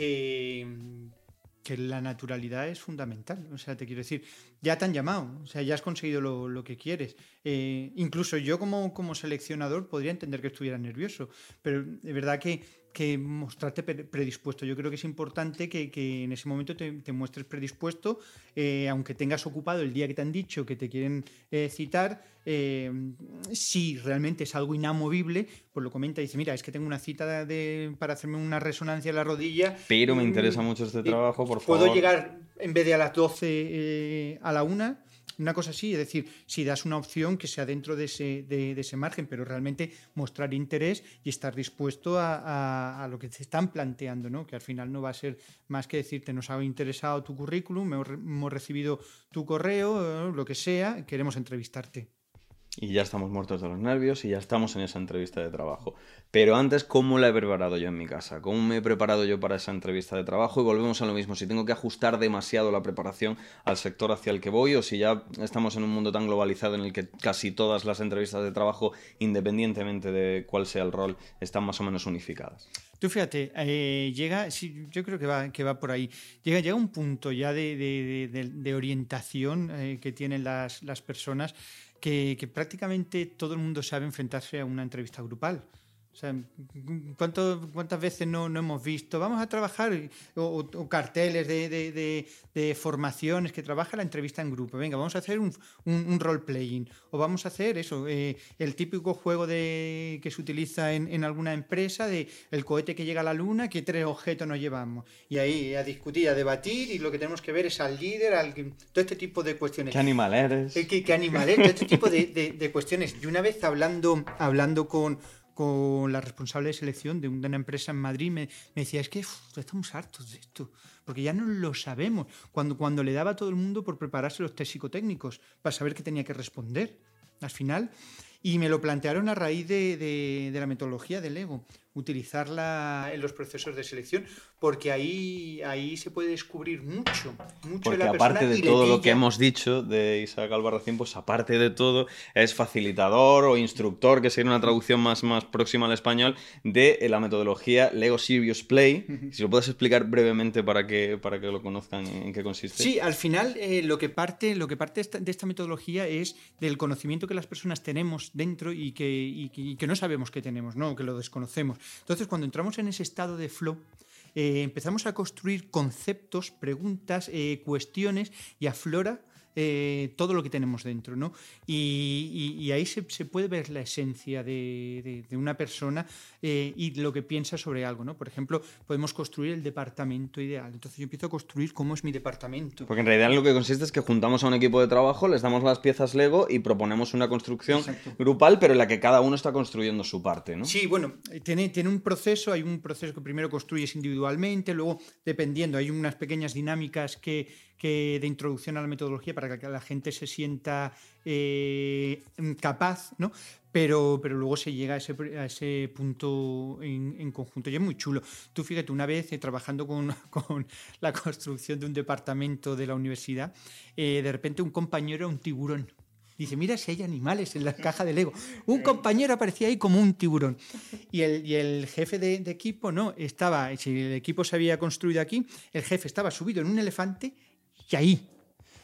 que la naturalidad es fundamental. O sea, te quiero decir, ya te han llamado, o sea, ya has conseguido lo, que quieres. Eh, incluso yo como, como seleccionador podría entender que estuviera nervioso, pero de verdad que que mostrarte predispuesto. Yo creo que es importante que, en ese momento te, muestres predispuesto, eh, aunque tengas ocupado el día que te han dicho que te quieren eh, citar, eh, si realmente es algo inamovible, pues lo comenta y dice, mira, es que tengo una cita de, para hacerme una resonancia en la rodilla. Pero me interesa mucho este trabajo, por favor. Puedo llegar en vez de a las 12 a la 1 una cosa así, es decir, si das una opción que sea dentro de ese, de, ese margen, pero realmente mostrar interés y estar dispuesto a, lo que te están planteando, ¿no? que al final no va a ser más que decirte nos ha interesado tu currículum, hemos recibido tu correo, lo que sea, queremos entrevistarte y ya estamos muertos de los nervios y ya estamos en esa entrevista de trabajo. Pero antes, ¿cómo la he preparado yo en mi casa? ¿Cómo me he preparado yo para esa entrevista de trabajo? Y volvemos a lo mismo, si tengo que ajustar demasiado la preparación al sector hacia el que voy o si ya estamos en un mundo tan globalizado en el que casi todas las entrevistas de trabajo, independientemente de cuál sea el rol, están más o menos unificadas. Tú fíjate, eh, llega, yo creo que va, que va por ahí, llega, llega un punto ya de, orientación eh, que tienen las, las personas que, prácticamente todo el mundo sabe enfrentarse a una entrevista grupal. O sea, ¿cuántas veces no, no, hemos visto? Vamos a trabajar, o, carteles de, de, formaciones que trabaja la entrevista en grupo. Venga, vamos a hacer un, un, role-playing. O vamos a hacer eso, eh, el típico juego de, que se utiliza en, en, alguna empresa de el cohete que llega a la luna, que tres objetos nos llevamos. Y ahí a discutir, a debatir, y lo que tenemos que ver es al líder, al, todo este tipo de cuestiones. ¿Qué animal eres? Eh, ¿Qué, qué animal eres? Todo este tipo de, cuestiones. Y una vez hablando, hablando con con la responsable de selección de una empresa en Madrid, me, me decía, es que estamos hartos de esto, porque ya no lo sabemos. Cuando, cuando le daba a todo el mundo por prepararse los test psicotécnicos, para saber qué tenía que responder. Al final, y me lo plantearon a raíz de, de, de la metodología del ego, utilizarla en los procesos de selección, porque ahí, ahí se puede descubrir mucho, mucho Porque de la aparte persona de todo lo que hemos dicho de Isaac Albarracín, pues aparte de todo, es facilitador o instructor, que sería una traducción más, más próxima al español, de eh, la metodología Lego Serious Play. Si lo puedes explicar brevemente para que, para que lo conozcan en qué consiste. Sí, al final eh, lo que parte, lo que parte de esta metodología es del conocimiento que las personas tenemos dentro y que, y que- y que no sabemos que tenemos, ¿no? que lo desconocemos. Entonces, cuando entramos en ese estado de flow, eh, empezamos a construir conceptos, preguntas, eh, cuestiones y aflora eh, todo lo que tenemos dentro, ¿no? Y, y- y ahí se, se puede ver la esencia de, de- de una persona eh, y lo que piensa sobre algo, ¿no? Por ejemplo, podemos construir el departamento ideal. Entonces yo empiezo a construir cómo es mi departamento. Porque en realidad lo que consiste es que juntamos a un equipo de trabajo, les damos las piezas Lego y proponemos una construcción Exacto. grupal, pero en la que cada uno está construyendo su parte, ¿no? Sí, bueno, eh, tiene, tiene un proceso, hay un proceso que primero construyes individualmente, luego dependiendo, hay unas pequeñas dinámicas que, que de introducción a la metodología para que la gente se sienta eh, capaz, ¿no? Pero, pero luego se llega a ese, punto en, conjunto y es muy chulo. Tú fíjate, una vez eh, trabajando con, con la construcción de un departamento de la universidad, eh, de repente un compañero un tiburón. Dice, mira si hay animales en la caja de Lego. Un compañero aparecía ahí como un tiburón. Y el, y el jefe de, de equipo, no, estaba, si el equipo se había construido aquí, el jefe estaba subido en un elefante y ahí.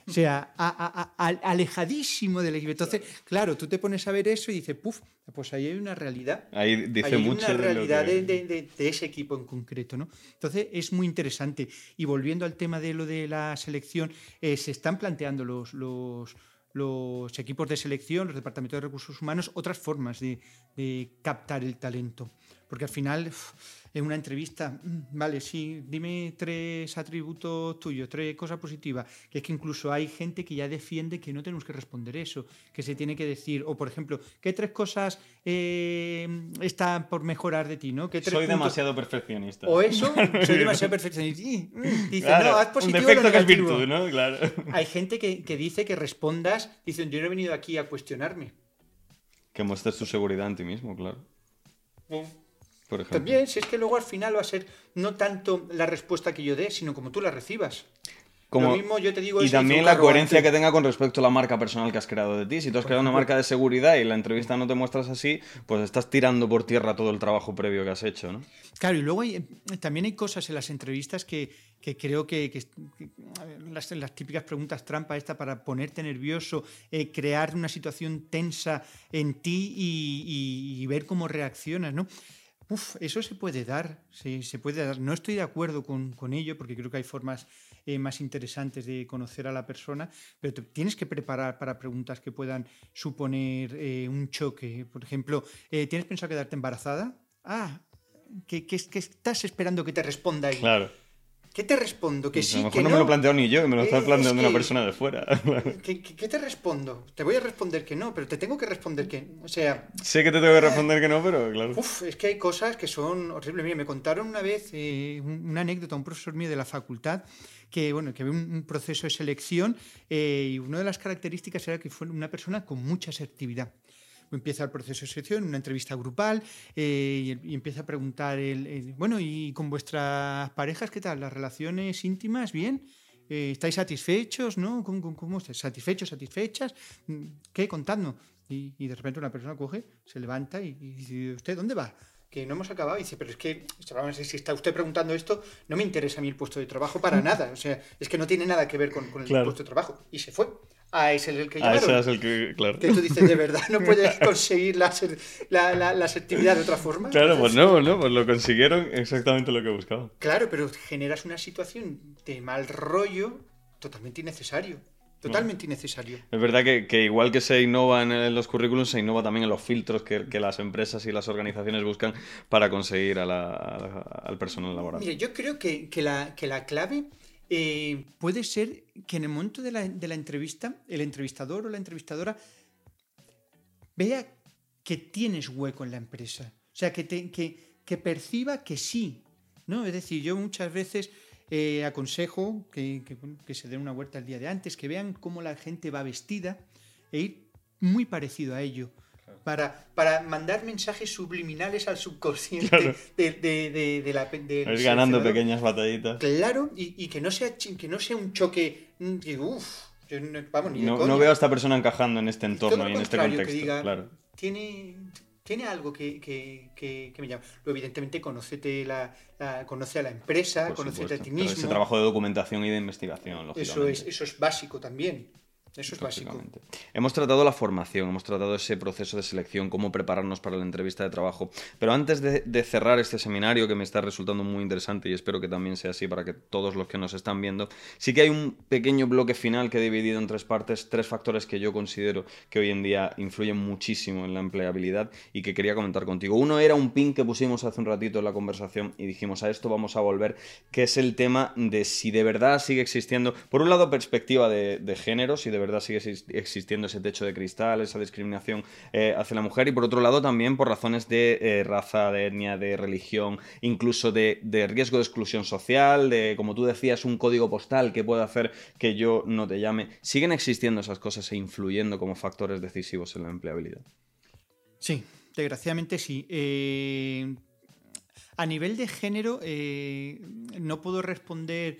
O sea, a- a- a- alejadísimo del equipo. Entonces, claro, tú te pones a ver eso y dices, puf, pues ahí hay una realidad. Ahí dice Ahí hay mucho una de realidad que- de, de- de- de ese equipo en concreto, ¿no? Entonces es muy interesante. Y volviendo al tema de lo de la selección, eh, se están planteando los, los, los equipos de selección, los departamentos de recursos humanos, otras formas de, de captar el talento. Porque al final, en una entrevista, mm, vale, sí, dime tres atributos tuyos, tres cosas positivas, que es que incluso hay gente que ya defiende que no tenemos que responder eso, que se tiene que decir, o por ejemplo, ¿qué tres cosas eh, están por mejorar de ti? ¿no? ¿Qué tres Soy puntos- demasiado perfeccionista. O eso, soy demasiado perfeccionista. Y, mm, Dice, Claro, no, haz un positivo defecto lo que es negativo". virtud, ¿no? Claro. Hay gente que, que dice que respondas, dicen, yo no he venido aquí a cuestionarme. Que muestres tu seguridad en ti mismo, claro. Por ejemplo. También, si es que luego al final va a ser no tanto la respuesta que yo dé, sino como tú la recibas. Como- Lo mismo yo te digo y también la coherencia antes. que tenga con respecto a la marca personal que has creado de ti. Si tú has creado una marca de seguridad y en la entrevista no te muestras así, pues estás tirando por tierra todo el trabajo previo que has hecho, ¿no? Claro, y luego hay- también hay cosas en las entrevistas que, que creo que, las, las típicas preguntas trampa esta para ponerte nervioso, eh, crear una situación tensa en ti y, y- y ver cómo reaccionas, ¿no? Eso se puede dar, se, se puede dar. No estoy de acuerdo con, con ello porque creo que hay formas eh, más interesantes de conocer a la persona, pero tienes que preparar para preguntas que puedan suponer eh, un choque. Por ejemplo, eh, ¿tienes pensado quedarte embarazada? Ah, ¿qué, qué- qué estás esperando que te responda ahí? Claro. ¿Qué te respondo? Que Pues sí, a lo mejor que no, no. me lo planteo ni yo, que me lo Eh, está es planteando una que- persona de fuera. ¿Qué, qué- qué te respondo? Te voy a responder que no, pero te tengo que responder que O sea, sé que te tengo que responder que no, pero claro. Uf, es que hay cosas que son horribles. Mira, me contaron una vez eh, un- una anécdota, un profesor mío de la facultad, que bueno, que había un, un proceso de selección eh, y una de las características era que fue una persona con mucha asertividad. Empieza el proceso de selección, una entrevista grupal, eh, y, y empieza a preguntar, el, el, bueno, ¿y con vuestras parejas qué tal? ¿Las relaciones íntimas? ¿Bien? Eh, ¿Estáis satisfechos? ¿No? ¿Cómo, cómo, cómo estáis? ¿Satisfechos? ¿Satisfechas? Mm, ¿Qué? Contadnos. Y, y de repente una persona coge, se levanta y, y dice, ¿usted dónde va? Que no hemos acabado. Y dice, pero es que, si está usted preguntando esto, no me interesa a mí el puesto de trabajo para nada. O sea, es que no tiene nada que ver con, con el Claro. puesto de trabajo. Y se fue. Ah, es el, que Ah, llamaron. ese es el que, claro. Que tú dices, de verdad, no puedes conseguir la, la, la, la asertividad de otra forma. Claro, pues no, no, pues lo consiguieron exactamente lo que buscaban. Claro, pero generas una situación de mal rollo totalmente innecesario. Totalmente innecesario. Es verdad que, que igual que se innova en, los currículums, se innova también en los filtros que, que las empresas y las organizaciones buscan para conseguir a la- a al personal laboral. Mire, yo creo que, que la, que la clave eh, puede ser que en el momento de la, entrevista, el entrevistador o la entrevistadora vea que tienes hueco en la empresa. sea, que, que, que perciba que sí, ¿no? Es decir, yo muchas veces eh, aconsejo que, que, se den una vuelta el día de antes, que vean cómo la gente va vestida e ir muy parecido a ello. Para, para, mandar mensajes subliminales al subconsciente de, de, de, la de Ir ganando pequeñas batallitas. Claro, y, y, que, no sea, que no sea un choque. Mm, uff, vamos, ni no, no, veo a esta persona encajando en este entorno y, en este contexto. claro. Tiene, tiene algo que, que, que, me llama. Luego, evidentemente, conócete la, conoce a la empresa, conócete a ti mismo. ese trabajo de documentación y de investigación. Eso es, eso es básico también. Eso es básico. Hemos tratado la formación, hemos tratado ese proceso de selección, cómo prepararnos para la entrevista de trabajo. Pero antes de, cerrar este seminario, que me está resultando muy interesante y espero que también sea así para que todos los que nos están viendo, sí que hay un pequeño bloque final que he dividido en tres partes, tres factores que yo considero que hoy en día influyen muchísimo en la empleabilidad y que quería comentar contigo. Uno era un pin que pusimos hace un ratito en la conversación y dijimos a esto vamos a volver, que es el tema de si de verdad sigue existiendo, por un lado, perspectiva de, de género, si de verdad sigue existiendo ese techo de cristal, esa discriminación eh, hacia la mujer y por otro lado también por razones de eh, raza, de etnia, de religión, incluso de, riesgo de exclusión social, de, como tú decías, un código postal que puede hacer que yo no te llame. ¿Siguen existiendo esas cosas e influyendo como factores decisivos en la empleabilidad? Sí, desgraciadamente sí. Eh, a nivel de género, no puedo responder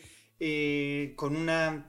con una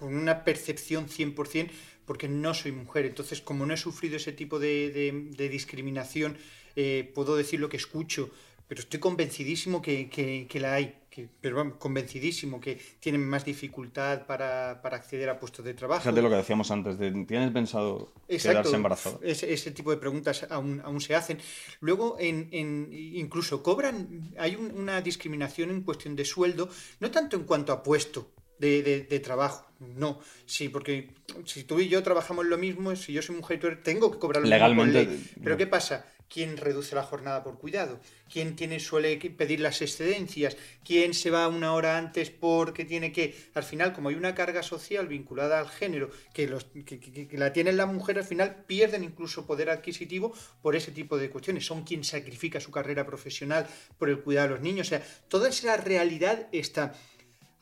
una percepción 100% porque no soy mujer. Entonces, como no he sufrido ese tipo de, discriminación, eh, puedo decir lo que escucho, pero estoy convencidísimo que, la hay, que, pero vamos, convencidísimo que tienen más dificultad para, acceder a puestos de trabajo. Fíjate lo que decíamos antes, ¿tienes pensado quedarse embarazada? Ese, ese, tipo de preguntas aún, aún se hacen. Luego, en, incluso cobran, hay una discriminación en cuestión de sueldo, no tanto en cuanto a puesto, de, trabajo. No, sí, porque si tú y yo trabajamos lo mismo, si yo soy mujer y tú eres, tengo que cobrar lo Legalmente, mismo. Legalmente. Pero ¿qué pasa? ¿Quién reduce la jornada por cuidado? ¿Quién tiene, suele pedir las excedencias? ¿Quién se va una hora antes porque tiene que...? Al final, como hay una carga social vinculada al género que, los, que, la tienen la mujer, al final pierden incluso poder adquisitivo por ese tipo de cuestiones. Son quien sacrifica su carrera profesional por el cuidado de los niños. O sea, toda esa realidad está...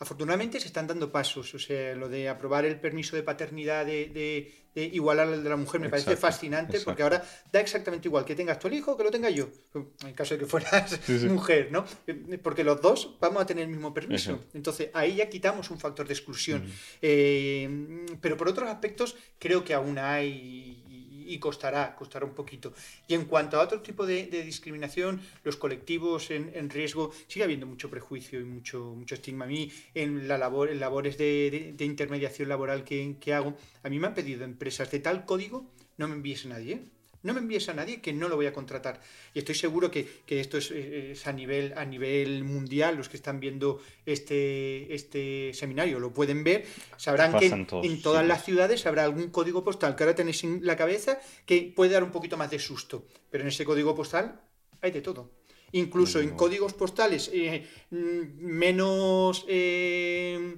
Afortunadamente se están dando pasos, o sea, lo de aprobar el permiso de paternidad de, igualar al de la mujer me parece fascinante porque ahora da exactamente igual que tengas tu hijo que lo tenga yo, en caso de que fueras mujer, ¿no? Porque los dos vamos a tener el mismo permiso. Entonces ahí ya quitamos un factor de exclusión. Eh, pero por otros aspectos creo que aún hay y costará, costará un poquito. Y en cuanto a otro tipo de, discriminación, los colectivos en, riesgo, sigue habiendo mucho prejuicio y mucho, mucho estigma. A mí, en, la labor, en labores de, intermediación laboral que, que, hago, a mí me han pedido empresas de tal código, no me envíes a nadie. No me envíes a nadie que no lo voy a contratar. Y estoy seguro que, esto es, a, nivel, a nivel mundial. Los que están viendo este, este seminario lo pueden ver. Sabrán que en todas las ciudades habrá algún código postal que ahora tenéis en la cabeza que puede dar un poquito más de susto. Pero en ese código postal hay de todo. Incluso en códigos postales eh, mm, menos eh,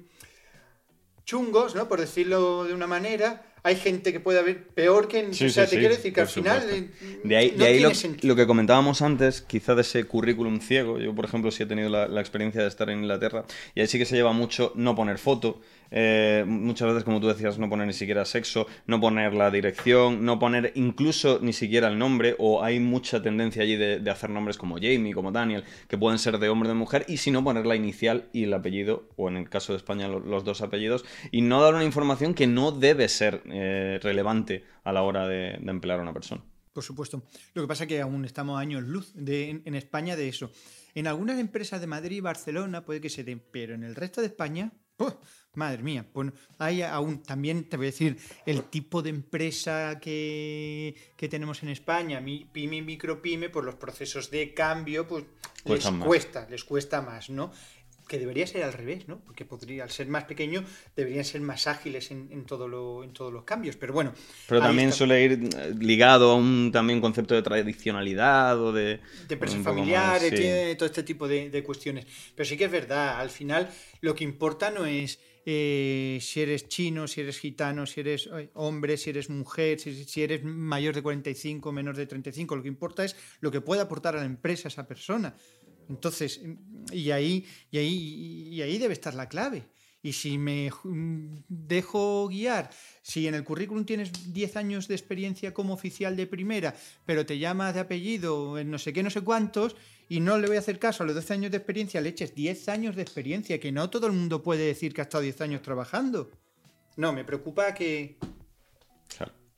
chungos, ¿no? por decirlo de una manera, hay gente que puede haber peor que... o sea, te quiero decir que al final... Eh, de ahí, de ahí lo, que comentábamos antes, quizá de ese currículum ciego, yo por ejemplo sí he tenido la, la, experiencia de estar en Inglaterra, y ahí sí que se lleva mucho no poner foto, eh, muchas veces, como tú decías, no poner ni siquiera sexo, no poner la dirección, no poner incluso ni siquiera el nombre, o hay mucha tendencia allí de, hacer nombres como Jamie, como Daniel, que pueden ser de hombre o de mujer, y si no poner la inicial y el apellido, o en el caso de España los, dos apellidos, y no dar una información que no debe ser eh, relevante a la hora de, emplear a una persona. Por supuesto. Lo que pasa es que aún estamos años luz en, España de eso. En algunas empresas de Madrid y Barcelona puede que se den, pero en el resto de España, Madre mía, bueno, hay aún también, te voy a decir, el tipo de empresa que, tenemos en España, mi, pyme y micropyme, por los procesos de cambio, pues les cuesta, les cuesta más, ¿no? que debería ser al revés, ¿no? Porque podría, al ser más pequeño, deberían ser más ágiles en, todo lo, en todos los cambios. Pero bueno. Pero también suele ir eh, ligado a un también concepto de tradicionalidad o de. De empresa familiar, todo este tipo de, cuestiones. Pero sí que es verdad, al final lo que importa no es. Eh, si eres chino, si eres gitano, si eres eh, hombre, si eres mujer, si, eres mayor de 45, menor de 35, lo que importa es lo que puede aportar a la empresa esa persona. Entonces, y ahí, y ahí, y ahí debe estar la clave. Y si me dejo guiar, si en el currículum tienes 10 años de experiencia como oficial de primera, pero te llamas de apellido en no sé qué, no sé cuántos, y no le voy a hacer caso a los 12 años de experiencia, le eches 10 años de experiencia, que no todo el mundo puede decir que ha estado 10 años trabajando. No, me preocupa que,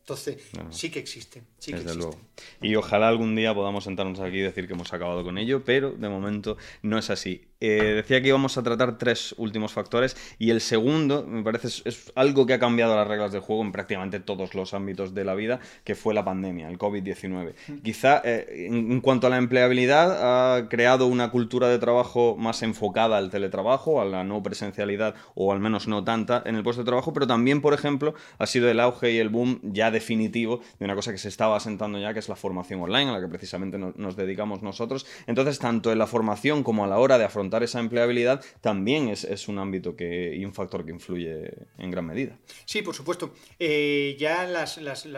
entonces, sí que existe. Sí que Desde luego. Y ojalá algún día podamos sentarnos aquí y decir que hemos acabado con ello, pero de momento no es así. Eh, decía que íbamos a tratar tres últimos factores y el segundo, me parece, es, algo que ha cambiado las reglas del juego en prácticamente todos los ámbitos de la vida, que fue la pandemia, el COVID-19. Quizá eh, en, cuanto a la empleabilidad ha creado una cultura de trabajo más enfocada al teletrabajo, a la no presencialidad o al menos no tanta en el puesto de trabajo, pero también, por ejemplo, ha sido el auge y el boom ya definitivo de una cosa que se estaba asentando ya, que es la formación online, a la que precisamente nos dedicamos nosotros. Entonces, tanto en la formación como a la hora de afrontar esa empleabilidad también es, un ámbito que, y un factor que influye en gran medida. Sí, por supuesto. Eh, ya las,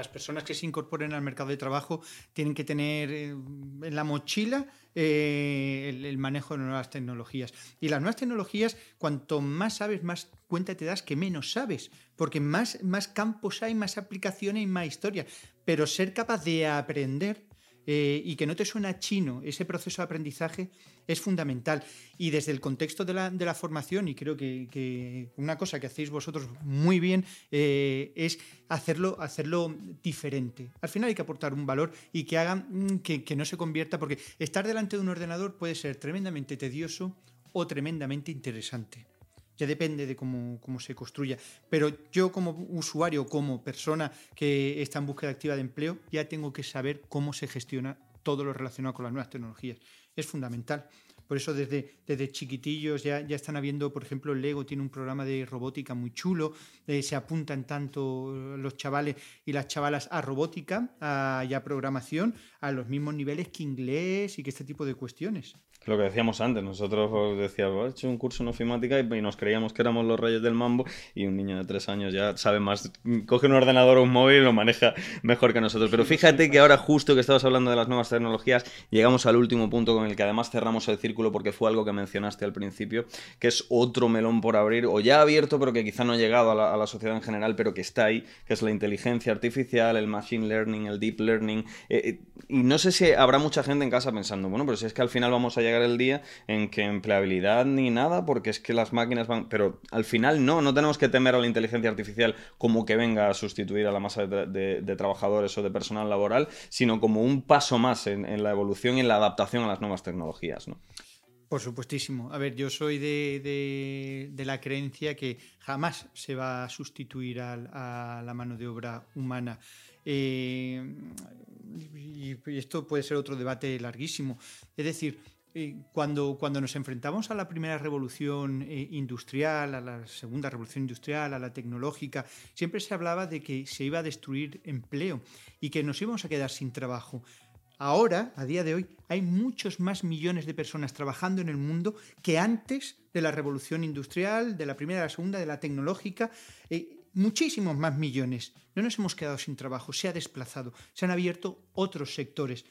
personas que se incorporen al mercado de trabajo tienen que tener eh, en la mochila eh, el, manejo de nuevas tecnologías. Y las nuevas tecnologías, cuanto más sabes, más cuenta te das que menos sabes, porque más, más campos hay, más aplicaciones y más historia. Pero ser capaz de aprender eh, y que no te suena chino, ese proceso de aprendizaje es fundamental. Y desde el contexto de la, formación, y creo que, una cosa que hacéis vosotros muy bien eh, es hacerlo, hacerlo diferente. Al final hay que aportar un valor y que haga mm, que, que no se convierta, porque estar delante de un ordenador puede ser tremendamente tedioso o tremendamente interesante ya depende de cómo, se construya. Pero yo como usuario, como persona que está en búsqueda activa de empleo, ya tengo que saber cómo se gestiona todo lo relacionado con las nuevas tecnologías. Es fundamental. Por eso desde, desde chiquitillos ya, ya están habiendo, por ejemplo, Lego tiene un programa de robótica muy chulo, eh, se apuntan tanto los chavales y las chavalas a robótica a, y a programación a los mismos niveles que inglés y que este tipo de cuestiones. Lo que decíamos antes, nosotros decíamos, he hecho un curso en ofimática y, nos creíamos que éramos los reyes del mambo y un niño de tres años ya sabe más, coge un ordenador o un móvil y lo maneja mejor que nosotros. Pero fíjate que ahora justo que estabas hablando de las nuevas tecnologías, llegamos al último punto con el que además cerramos el círculo porque fue algo que mencionaste al principio, que es otro melón por abrir, o ya abierto, pero que quizá no ha llegado a la, sociedad en general, pero que está ahí, que es la inteligencia artificial, el machine learning, el deep learning. Eh, eh, y no sé si habrá mucha gente en casa pensando, bueno, pero si es que al final vamos a llegar el día en que empleabilidad ni nada, porque es que las máquinas van... Pero al final no, no tenemos que temer a la inteligencia artificial como que venga a sustituir a la masa de, trabajadores o de personal laboral, sino como un paso más en, la evolución y en la adaptación a las nuevas tecnologías, ¿no? Por supuestísimo. A ver, yo soy de, la creencia que jamás se va a sustituir a, la mano de obra humana. Eh, y, esto puede ser otro debate larguísimo. Es decir, eh, cuando, nos enfrentamos a la primera revolución eh, industrial, a la segunda revolución industrial, a la tecnológica, siempre se hablaba de que se iba a destruir empleo y que nos íbamos a quedar sin trabajo. Ahora, a día de hoy, hay muchos más millones de personas trabajando en el mundo que antes de la revolución industrial, de la primera, de la segunda, de la tecnológica. Eh, muchísimos más millones. No nos hemos quedado sin trabajo, se ha desplazado, se han abierto otros sectores.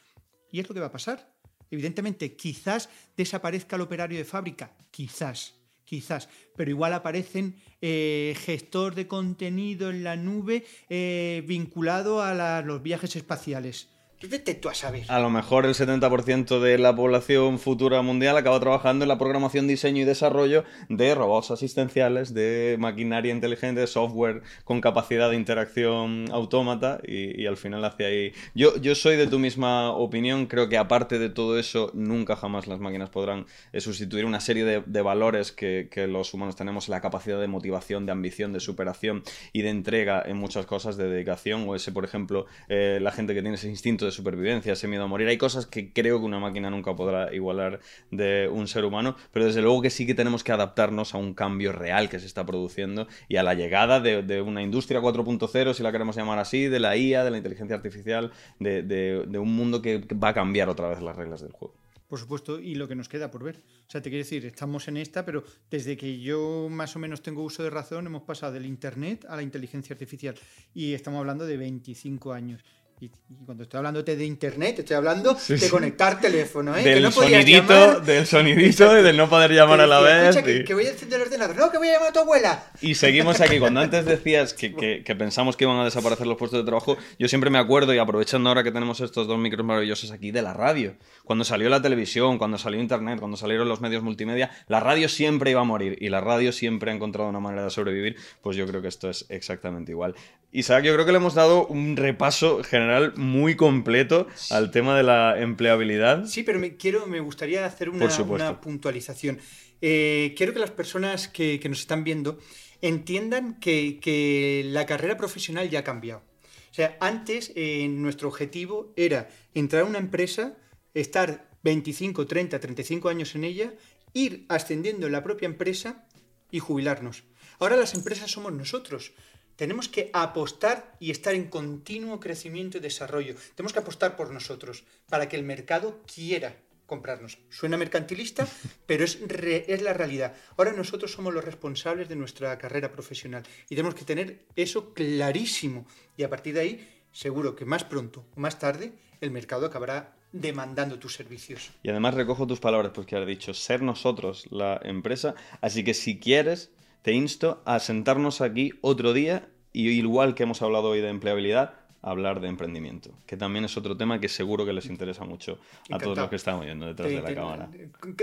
¿Y es lo que va a pasar? Evidentemente, quizás desaparezca el operario de fábrica, quizás, quizás, pero igual aparecen eh, gestor de contenido en la nube eh, vinculado a los viajes espaciales. Vete tú a saber. A lo mejor el 70% de la población futura mundial acaba trabajando en la programación, diseño y desarrollo de robots asistenciales, de maquinaria inteligente, de software con capacidad de interacción autómata y, al final hacia ahí. Yo, yo soy de tu misma opinión, creo que aparte de todo eso, nunca jamás las máquinas podrán eh, sustituir una serie de, valores que, los humanos tenemos, la capacidad de motivación, de ambición, de superación y de entrega en muchas cosas, de dedicación, o ese, por ejemplo, eh, la gente que tiene ese instinto de supervivencia, ese miedo a morir. Hay cosas que creo que una máquina nunca podrá igualar de un ser humano, pero desde luego que sí que tenemos que adaptarnos a un cambio real que se está produciendo y a la llegada de, una industria 4.0, si la queremos llamar así, de la IA, de la inteligencia artificial, de, un mundo que va a cambiar otra vez las reglas del juego por supuesto, y lo que nos queda por ver. O sea, te quiero decir, estamos en esta, pero desde que yo más o menos tengo uso de razón, hemos pasado del Internet a la inteligencia artificial. Y estamos hablando de 25 años. Y, cuando estoy hablándote de internet, estoy hablando de conectar teléfono, ¿eh? Del, no sonidito, del sonidito, y del no poder llamar a la vez. Que, voy a encender el ordenador, no, que voy a llamar a tu abuela. Y seguimos aquí. Cuando antes decías que, que, pensamos que iban a desaparecer los puestos de trabajo, yo siempre me acuerdo, y aprovechando ahora que tenemos estos dos micros maravillosos aquí, de la radio. Cuando salió la televisión, cuando salió internet, cuando salieron los medios multimedia, la radio siempre iba a morir y la radio siempre ha encontrado una manera de sobrevivir. Pues yo creo que esto es exactamente igual. Isaac, yo creo que le hemos dado un repaso general muy completo al tema de la empleabilidad. Sí, pero me, quiero, me gustaría hacer una, puntualización. Eh, quiero que las personas que, nos están viendo entiendan que, la carrera profesional ya ha cambiado. O sea, antes eh, nuestro objetivo era entrar a una empresa, estar 25, 30, 35 años en ella, ir ascendiendo en la propia empresa y jubilarnos. Ahora las empresas somos nosotros. Tenemos que apostar y estar en continuo crecimiento y desarrollo. Tenemos que apostar por nosotros para que el mercado quiera comprarnos. Suena mercantilista, pero es, es la realidad. Ahora nosotros somos los responsables de nuestra carrera profesional y tenemos que tener eso clarísimo. Y a partir de ahí, seguro que más pronto o más tarde, el mercado acabará demandando tus servicios. Y además recojo tus palabras, porque has dicho, ser nosotros la empresa. Así que si quieres te insto a sentarnos aquí otro día y igual que hemos hablado hoy de empleabilidad, hablar de emprendimiento, que también es otro tema que seguro que les interesa mucho a todos los que estamos viendo detrás de la cámara.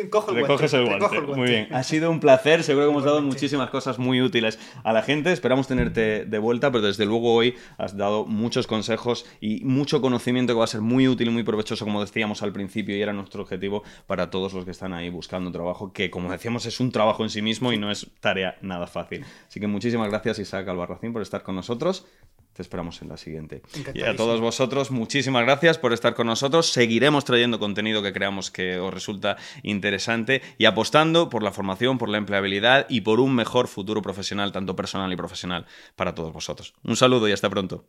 Cojo el, guante, el, guante. Muy bien, ha sido un placer, seguro que hemos dado muchísimas cosas muy útiles a la gente, esperamos tenerte de vuelta, pero desde luego hoy has dado muchos consejos y mucho conocimiento que va a ser muy útil y muy provechoso, como decíamos al principio, y era nuestro objetivo para todos los que están ahí buscando trabajo, que como decíamos es un trabajo en sí mismo y no es tarea nada fácil. Así que muchísimas gracias Isaac Albarracín por estar con nosotros. Te esperamos en la siguiente. Y a todos vosotros, muchísimas gracias por estar con nosotros. Seguiremos trayendo contenido que creamos que os resulta interesante y apostando por la formación, por la empleabilidad y por un mejor futuro profesional, tanto personal y profesional, para todos vosotros. Un saludo y hasta pronto.